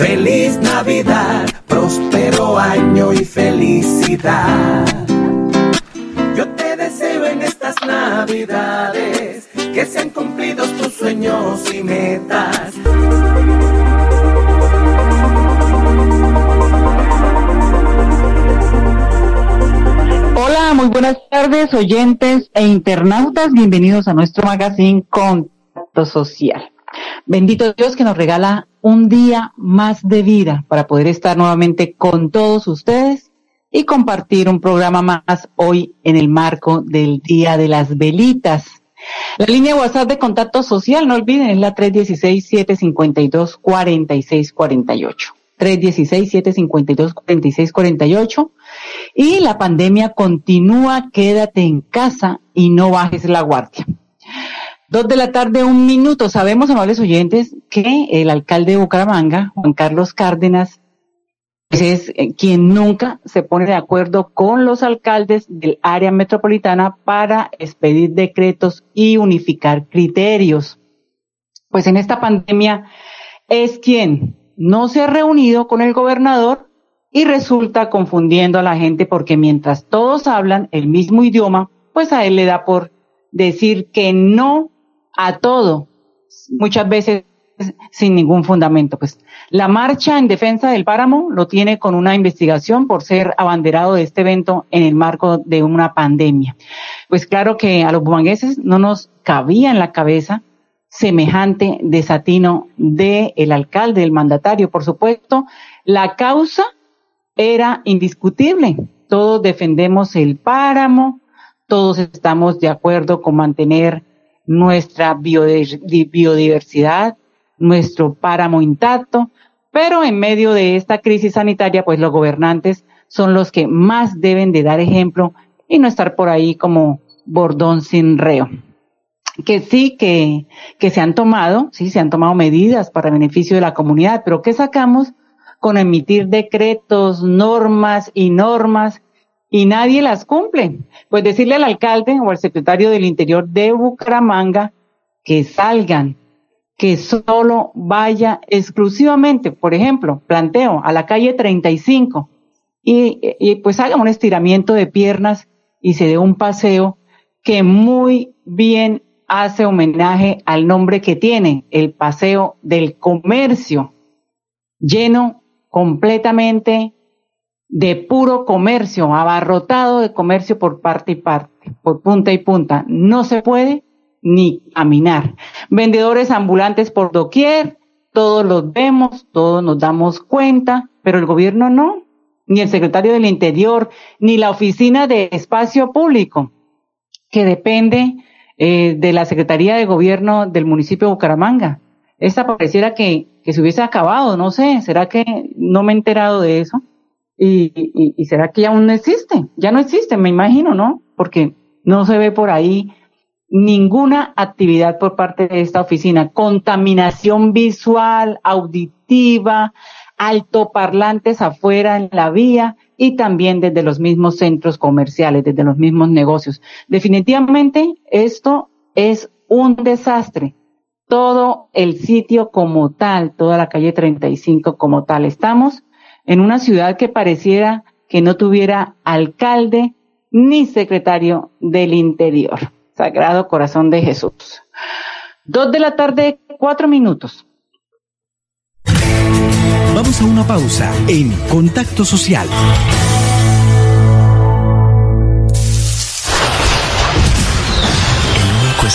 Feliz Navidad, próspero año y felicidad. Yo te deseo en estas Navidades que sean cumplidos tus sueños y metas. Hola, muy buenas tardes, oyentes e internautas. Bienvenidos a nuestro magazine Contacto Social. Bendito Dios que nos regala un día más de vida para poder estar nuevamente con todos ustedes y compartir un programa más hoy en el marco del Día de las Velitas. La línea WhatsApp de contacto social, no olviden, es la 316-752-4648. 316-752-4648. Y la pandemia continúa, quédate en casa y no bajes la guardia. Dos de la tarde, un minuto. Sabemos, amables oyentes, que el alcalde de Bucaramanga, Juan Carlos Cárdenas, es eh, quien nunca se pone de acuerdo con los alcaldes del área metropolitana para expedir decretos y unificar criterios. Pues en esta pandemia es quien no se ha reunido con el gobernador y resulta confundiendo a la gente porque mientras todos hablan el mismo idioma, pues a él le da por decir que no a todo, muchas veces sin ningún fundamento. Pues la marcha en defensa del páramo lo tiene con una investigación por ser abanderado de este evento en el marco de una pandemia. Pues claro que a los bumangueses no nos cabía en la cabeza semejante desatino del el alcalde, del mandatario. Por supuesto, la causa era indiscutible. Todos defendemos el páramo, todos estamos de acuerdo con mantener nuestra biodiversidad, nuestro páramo intacto, pero en medio de esta crisis sanitaria, pues los gobernantes son los que más deben de dar ejemplo y no estar por ahí como bordón sin reo. Que sí, que, que se han tomado, sí, se han tomado medidas para beneficio de la comunidad, pero ¿qué sacamos con emitir decretos, normas y normas y nadie las cumple. Pues decirle al alcalde o al secretario del Interior de Bucaramanga que salgan, que solo vaya exclusivamente, por ejemplo, planteo a la calle 35 y, y pues haga un estiramiento de piernas y se dé un paseo que muy bien hace homenaje al nombre que tiene, el paseo del comercio, lleno completamente de puro comercio, abarrotado de comercio por parte y parte, por punta y punta. No se puede ni caminar. Vendedores ambulantes por doquier, todos los vemos, todos nos damos cuenta, pero el gobierno no, ni el secretario del Interior, ni la oficina de espacio público, que depende eh, de la Secretaría de Gobierno del municipio de Bucaramanga. Esta pareciera que, que se hubiese acabado, no sé, ¿será que no me he enterado de eso? Y, será que aún no existe, ya no existe, me imagino, ¿no? Porque no se ve por ahí ninguna actividad por parte de esta oficina. Contaminación visual, auditiva, altoparlantes afuera en la vía y también desde los mismos centros comerciales, desde los mismos negocios. Definitivamente esto es un desastre. Todo el sitio como tal, toda la calle 35 como tal. Estamos en una ciudad que pareciera que no tuviera alcalde ni secretario del Interior. Sagrado Corazón de Jesús. Dos de la tarde, cuatro minutos. Vamos a una pausa en Contacto Social.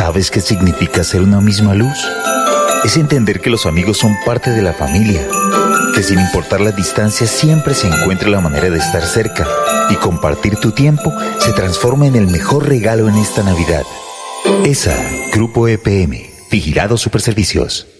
¿Sabes qué significa ser una misma luz? es entender que los amigos son parte de la familia, que sin importar las distancias siempre se encuentra la manera de estar cerca y compartir tu tiempo se transforma en el mejor regalo en esta Navidad. ESA, Grupo EPM, Vigilado Superservicios.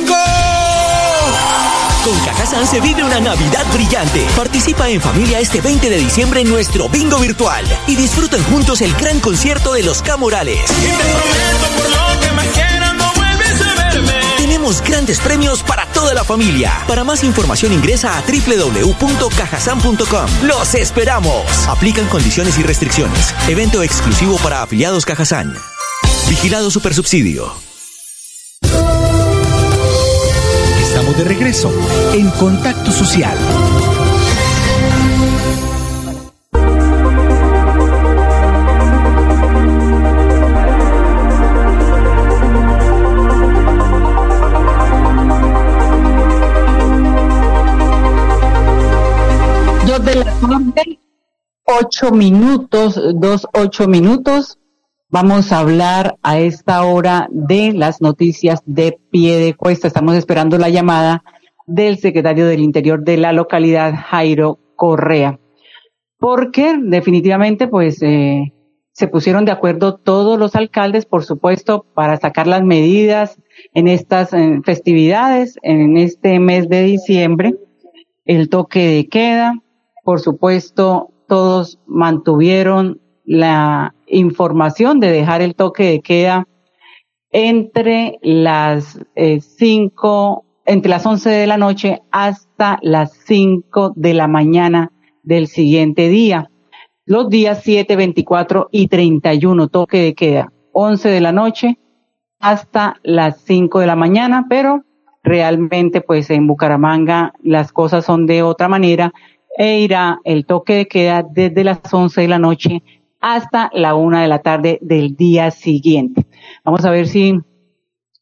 Con Cajazán se vive una Navidad brillante. Participa en familia este 20 de diciembre en nuestro bingo virtual y disfruten juntos el gran concierto de los Camorales. Y te prometo por lo que más quieras no vuelves a verme. Tenemos grandes premios para toda la familia. Para más información ingresa a www.cajasan.com. ¡Los esperamos! Aplican condiciones y restricciones. Evento exclusivo para afiliados Cajazán. Vigilado Supersubsidio. De regreso en Contacto Social. Dos de la tarde, ocho minutos, dos, ocho minutos. Vamos a hablar a esta hora de las noticias de pie de cuesta. Estamos esperando la llamada del secretario del Interior de la localidad, Jairo Correa. Porque definitivamente, pues, eh, se pusieron de acuerdo todos los alcaldes, por supuesto, para sacar las medidas en estas eh, festividades, en este mes de diciembre, el toque de queda, por supuesto, todos mantuvieron la información de dejar el toque de queda entre las eh, cinco, entre las once de la noche hasta las cinco de la mañana del siguiente día. Los días 7, 24 y 31, toque de queda, 11 de la noche hasta las 5 de la mañana, pero realmente pues en Bucaramanga las cosas son de otra manera e irá el toque de queda desde las 11 de la noche hasta la una de la tarde del día siguiente. Vamos a ver si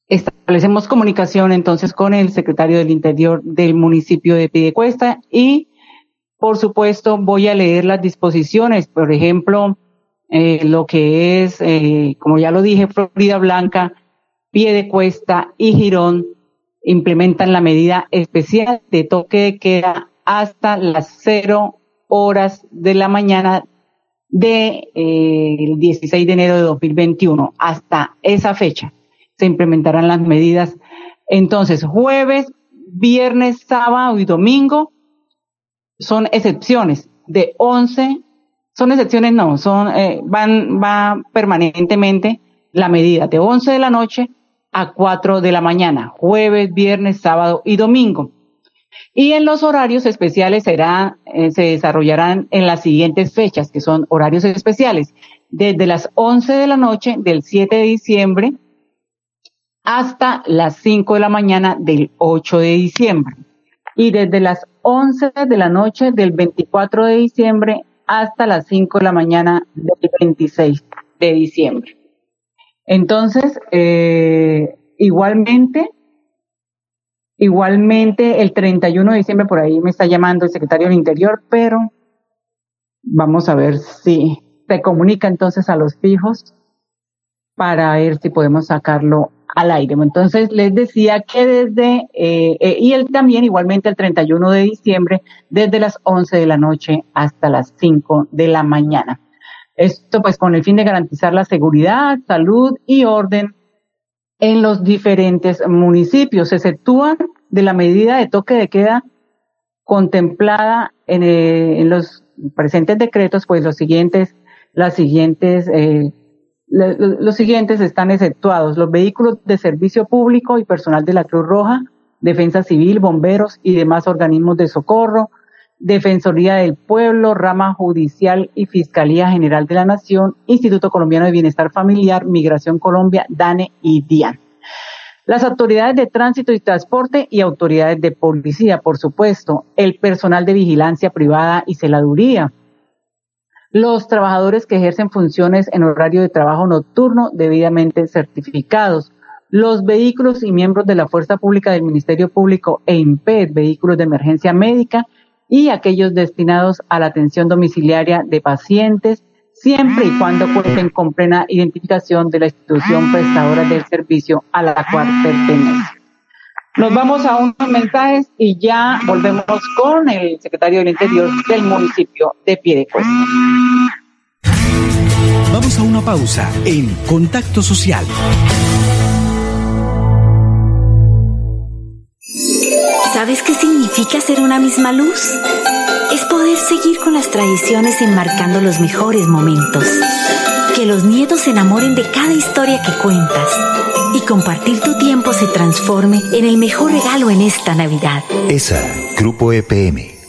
establecemos comunicación entonces con el secretario del Interior del municipio de Pidecuesta y, por supuesto, voy a leer las disposiciones. Por ejemplo, eh, lo que es, eh, como ya lo dije, Florida Blanca, Piedecuesta y Girón implementan la medida especial de toque de queda hasta las cero horas de la mañana de eh, el 16 de enero de 2021 hasta esa fecha se implementarán las medidas. Entonces, jueves, viernes, sábado y domingo son excepciones de 11 son excepciones, no, son, eh, van, va permanentemente la medida de 11 de la noche a 4 de la mañana, jueves, viernes, sábado y domingo. Y en los horarios especiales será, eh, se desarrollarán en las siguientes fechas, que son horarios especiales, desde las 11 de la noche del 7 de diciembre hasta las 5 de la mañana del 8 de diciembre. Y desde las 11 de la noche del 24 de diciembre hasta las 5 de la mañana del 26 de diciembre. Entonces, eh, igualmente, igualmente el 31 de diciembre, por ahí me está llamando el secretario del Interior, pero vamos a ver si se comunica entonces a los fijos para ver si podemos sacarlo al aire. Entonces les decía que desde, eh, eh, y él también igualmente el 31 de diciembre, desde las 11 de la noche hasta las 5 de la mañana. Esto pues con el fin de garantizar la seguridad, salud y orden en los diferentes municipios. Se exceptúan de la medida de toque de queda contemplada en, eh, los presentes decretos, pues los siguientes, las siguientes, eh, los siguientes están exceptuados. Los vehículos de servicio público y personal de la Cruz Roja, Defensa Civil, bomberos y demás organismos de socorro, Defensoría del Pueblo, Rama Judicial y Fiscalía General de la Nación, Instituto Colombiano de Bienestar Familiar, Migración Colombia, DANE y DIAN. Las autoridades de tránsito y transporte y autoridades de policía, por supuesto, el personal de vigilancia privada y celaduría, los trabajadores que ejercen funciones en horario de trabajo nocturno debidamente certificados, los vehículos y miembros de la Fuerza Pública del Ministerio Público e IMPED, vehículos de emergencia médica y aquellos destinados a la atención domiciliaria de pacientes, siempre y cuando cuenten con plena identificación de la institución prestadora del servicio a la cual pertenece. Nos vamos a unos mensajes y ya volvemos con el secretario del Interior del municipio de Piedecuesta. Vamos a una pausa en Contacto Social. ¿Sabes qué significa ser una misma luz? Es poder seguir con las tradiciones enmarcando los mejores momentos. Que los nietos se enamoren de cada historia que cuentas. Y compartir tu tiempo se transforme en el mejor regalo en esta Navidad. ESA, Grupo EPM.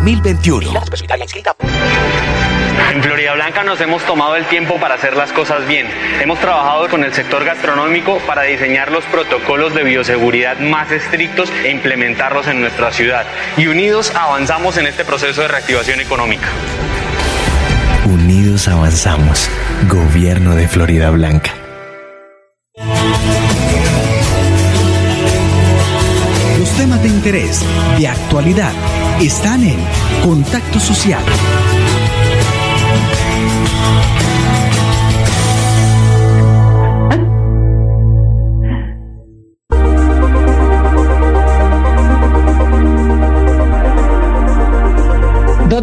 2021. En Florida Blanca nos hemos tomado el tiempo para hacer las cosas bien. Hemos trabajado con el sector gastronómico para diseñar los protocolos de bioseguridad más estrictos e implementarlos en nuestra ciudad. Y unidos avanzamos en este proceso de reactivación económica. Unidos avanzamos. Gobierno de Florida Blanca. Los temas de interés, de actualidad, están en Contacto Social.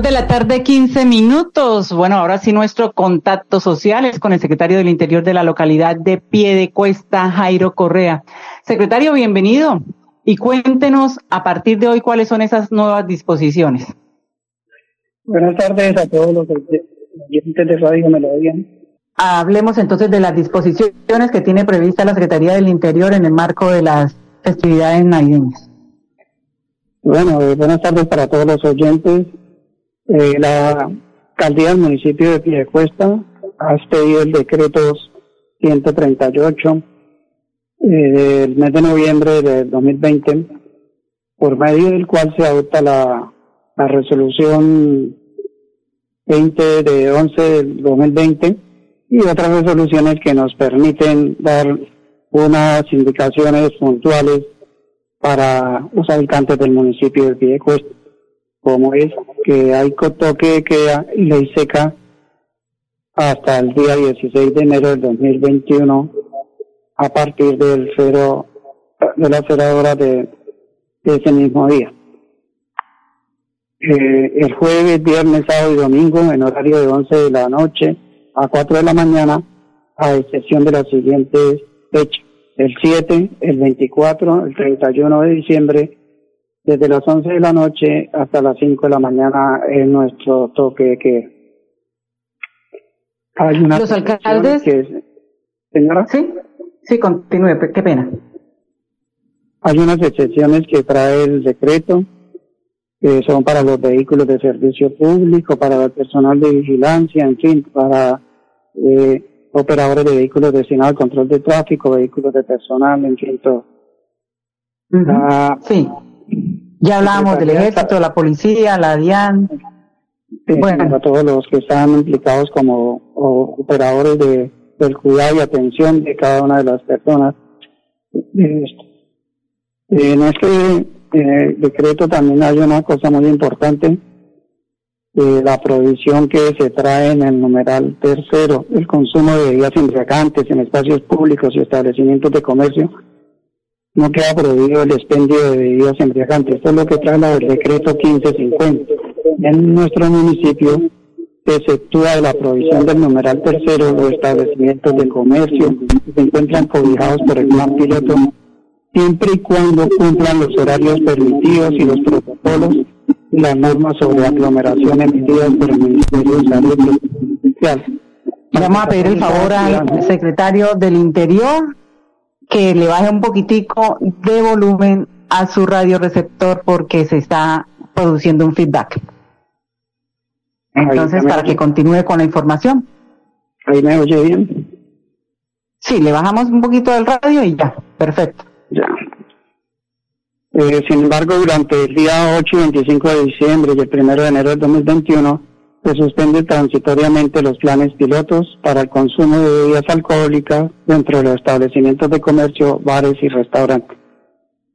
de la tarde, 15 minutos. Bueno, ahora sí nuestro contacto social es con el secretario del Interior de la localidad de Pie de Cuesta, Jairo Correa. Secretario, bienvenido. Y cuéntenos a partir de hoy cuáles son esas nuevas disposiciones. Buenas tardes a todos los oyentes de Radio Melodía. Hablemos entonces de las disposiciones que tiene prevista la Secretaría del Interior en el marco de las festividades navideñas. Bueno, eh, buenas tardes para todos los oyentes. Eh, la alcaldía del municipio de Piedecuesta ha expedido el decreto 138 eh, del mes de noviembre del 2020, por medio del cual se adopta la, la resolución 20 de 11 del 2020 y otras resoluciones que nos permiten dar unas indicaciones puntuales para los habitantes del municipio de Piedecuesta, como es que hay toque de queda y ley seca hasta el día 16 de enero del 2021 a partir del cero de las cero horas de, de ese mismo día. Eh, el jueves, viernes, sábado y domingo en horario de 11 de la noche a 4 de la mañana, a excepción de las siguientes fechas. El 7, el 24, el 31 de diciembre, desde las 11 de la noche hasta las 5 de la mañana en nuestro toque de queda. Hay una Los alcaldes. que- señora. Sí, sí, continúe, qué pena. Hay unas excepciones que trae el decreto, que son para los vehículos de servicio público, para el personal de vigilancia, en fin, para eh, operadores de vehículos destinados al control de tráfico, vehículos de personal, en fin, todo. La- Sí. Ya hablábamos del ejército, la policía, la DIAN. Sí, para todos los que están implicados como o- operadores de, del cuidado y atención de cada una de las personas. Eh, en este eh, decreto también hay una cosa muy importante, eh, la provisión que se trae en el numeral tercero, el consumo de bebidas embriagantes en espacios públicos y establecimientos de comercio. No queda prohibido el expendio de bebidas embriagantes. Esto es lo que trae el decreto 1550. En nuestro municipio exceptúa la provisión del numeral tercero los establecimientos de comercio que se encuentran cobijados por el plan piloto siempre y cuando cumplan los horarios permitidos y los protocolos y las normas sobre aglomeración emitidas por el Ministerio de Salud Social. Vamos a pedir el favor al secretario del Interior que le baje un poquitico de volumen a su radioreceptor porque se está produciendo un feedback. Entonces, para oye. que continúe con la información. Ahí me oye bien. Sí, le bajamos un poquito del radio y ya, perfecto. Ya. Eh, sin embargo, durante el día 8 y 25 de diciembre y el 1 de enero del 2021 se suspende transitoriamente los planes pilotos para el consumo de bebidas alcohólicas dentro de los establecimientos de comercio, bares y restaurantes.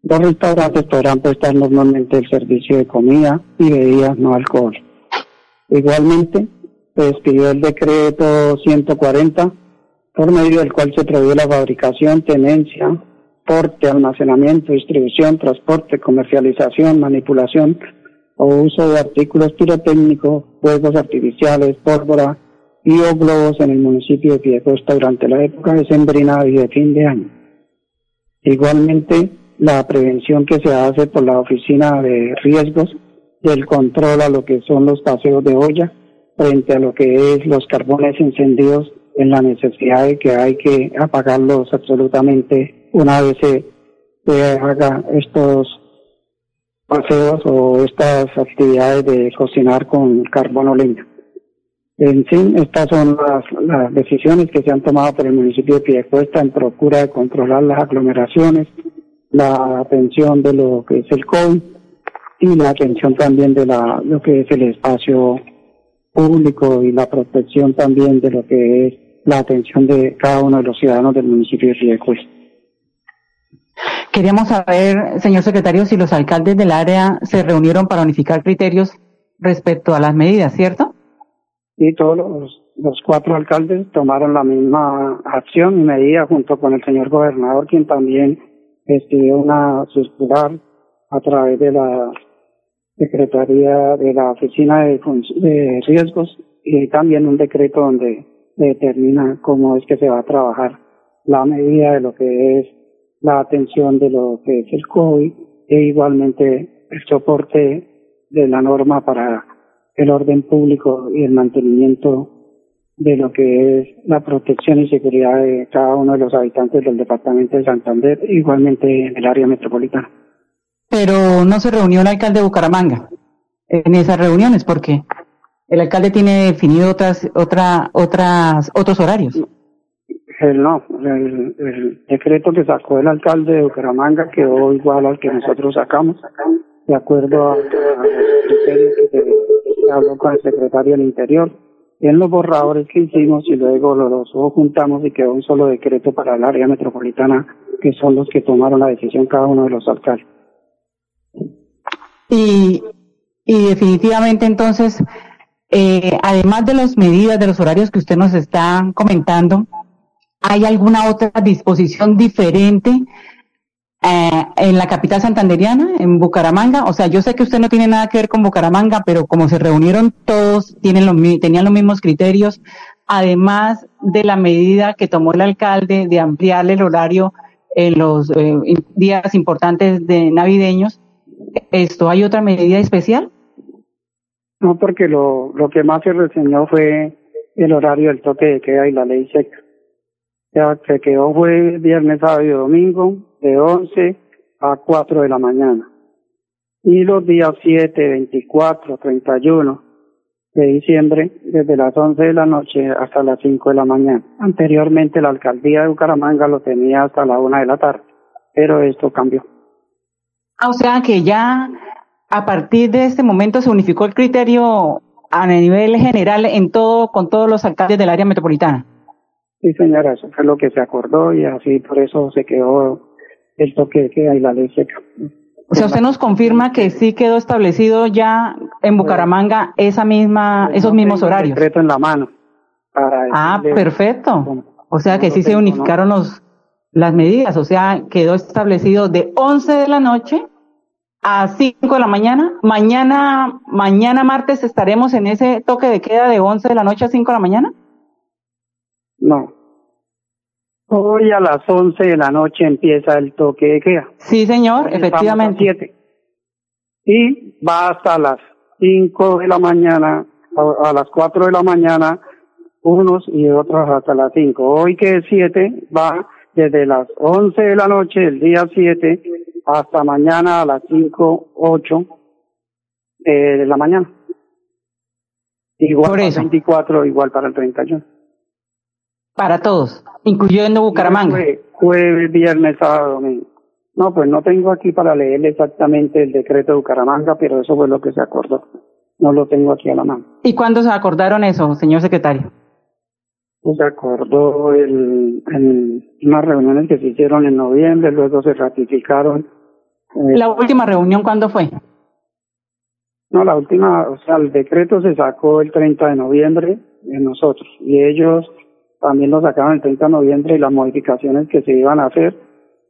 Los restaurantes podrán prestar normalmente el servicio de comida y bebidas no alcohólicas. Igualmente, se despidió el decreto 140 por medio del cual se prohíbe la fabricación, tenencia, porte, almacenamiento, distribución, transporte, comercialización, manipulación o uso de artículos pirotécnicos, fuegos artificiales, pólvora y o globos en el municipio de Piedecuesta durante la época decembrina y de fin de año. Igualmente, la prevención que se hace por la Oficina de Riesgos del control a lo que son los paseos de olla frente a lo que es los carbones encendidos en la necesidad de que hay que apagarlos absolutamente una vez se, se haga estos paseos o estas actividades de cocinar con carbón o leña. En fin, estas son las, decisiones que se han tomado por el municipio de Piedecuesta en procura de controlar las aglomeraciones, la atención de lo que es el COVID y la atención también de la, lo que es el espacio público y la protección también de lo que es la atención de cada uno de los ciudadanos del municipio de Piedecuesta. Queríamos saber, señor secretario, si los alcaldes del área se reunieron para unificar criterios respecto a las medidas, ¿cierto? y todos los, los cuatro alcaldes tomaron la misma acción y medida junto con el señor gobernador, quien también estudió una circular a través de la Secretaría de la Oficina de, Riesgos y también un decreto donde determina cómo es que se va a trabajar la medida de lo que es la atención de lo que es el COVID e igualmente el soporte de la norma para el orden público y el mantenimiento de lo que es la protección y seguridad de cada uno de los habitantes del departamento de Santander, igualmente en el área metropolitana. Pero no se reunió el alcalde de Bucaramanga en esas reuniones porque el alcalde tiene definido otras, otra, otras, otros horarios. El no, el, decreto que sacó el alcalde de Bucaramanga quedó igual al que nosotros sacamos, de acuerdo a, a los criterios que se, habló con el secretario del Interior. En los borradores que hicimos y luego lo- los juntamos y quedó un solo decreto para el área metropolitana, que son los que tomaron la decisión cada uno de los alcaldes. Y, y definitivamente entonces, eh, además de las medidas, de los horarios que usted nos está comentando, ¿hay alguna otra disposición diferente eh, en la capital santanderiana, en Bucaramanga? O sea, yo sé que usted no tiene nada que ver con Bucaramanga, pero como se reunieron todos, tienen los, tenían los mismos criterios, además de la medida que tomó el alcalde de ampliarle el horario en los eh, días importantes de navideños, ¿esto hay otra medida especial? No, porque lo, lo que más se reseñó fue el horario del toque de queda y la ley seca. Sea, se quedó fue viernes, sábado y domingo de 11 a 4 de la mañana. Y los días 7, 24, 31 de diciembre, desde las 11 de la noche hasta las 5 de la mañana. Anteriormente la alcaldía de Bucaramanga lo tenía hasta la 1 de la tarde, pero esto cambió. Ah, o sea que ya a partir de este momento se unificó el criterio a nivel general en todo, con todos los alcaldes del área metropolitana. Sí, señora, eso fue lo que se acordó y así por eso se quedó el toque de queda y la ley seca. O sea, usted nos confirma que sí quedó establecido ya en Bucaramanga esa misma, esos mismos horarios. decreto en la mano. Para Ah, perfecto. O sea que sí se unificaron los, las medidas. O sea, quedó establecido de 11 de la noche a 5 de la mañana. Mañana, mañana martes estaremos en ese toque de queda de 11 de la noche a 5 de la mañana. No. Hoy a las 11 de la noche empieza el toque de queda. Sí, señor, Hoy efectivamente. 7. Y va hasta las 5 de la mañana, a, a las 4 de la mañana, unos y otros hasta las 5. Hoy que es 7 va desde las 11 de la noche, el día 7, hasta mañana a las 5, 8 de la mañana. Igual para el 24, igual para el 31. Para todos, incluyendo Bucaramanga. Jue- Jueves, viernes, sábado, domingo. No, pues no tengo aquí para leer exactamente el decreto de Bucaramanga, pero eso fue lo que se acordó. No lo tengo aquí a la mano. ¿Y cuándo se acordaron eso, señor secretario? Pues Se acordó el, en unas reuniones que se hicieron en noviembre, luego se ratificaron. Eh, La última reunión, ¿cuándo fue? No, la última, o sea, el decreto se sacó el 30 de noviembre de nosotros y ellos también lo sacaron el 30 de noviembre y las modificaciones que se iban a hacer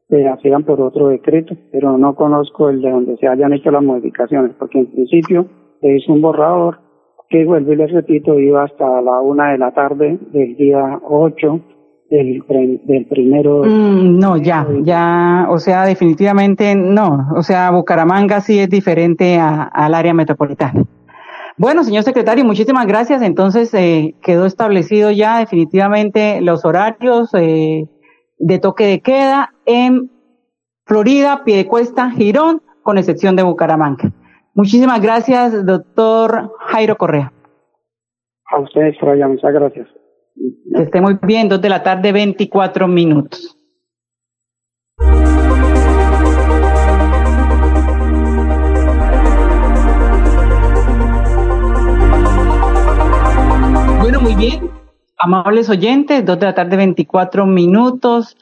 se hacían por otro decreto, pero no conozco el de donde se hayan hecho las modificaciones, porque en principio se hizo un borrador que, vuelvo y les repito, iba hasta la una de la tarde del día 8 del, del primero. Mm, no, ya, ya, o sea, definitivamente no. O sea, Bucaramanga sí es diferente a- al área metropolitana. Bueno, señor secretario, muchísimas gracias. Entonces, eh, quedó establecido ya definitivamente los horarios eh, de toque de queda en Florida, Piedecuesta, Girón, con excepción de Bucaramanga. Muchísimas gracias, doctor Jairo Correa. A ustedes, Soraya, muchas gracias. Que esté muy bien, dos de la tarde, 24 minutos. Bueno, muy bien. Amables oyentes, dos de la tarde, 24 minutos.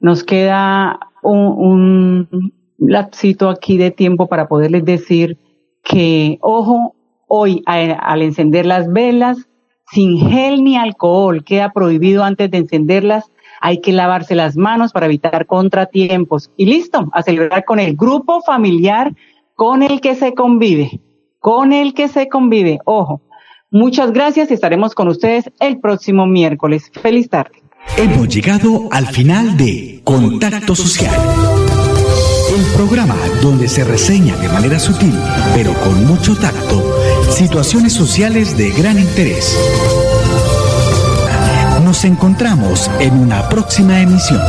Nos queda un, un lapsito aquí de tiempo para poderles decir que, ojo, hoy al encender las velas, sin gel ni alcohol, queda prohibido antes de encenderlas. Hay que lavarse las manos para evitar contratiempos. Y listo, a celebrar con el grupo familiar con el que se convive, con el que se convive. Ojo, muchas gracias y estaremos con ustedes el próximo miércoles. Feliz tarde. Hemos llegado al final de Contacto Social. El programa donde se reseña de manera sutil, pero con mucho tacto, situaciones sociales de gran interés. Nos encontramos en una próxima emisión.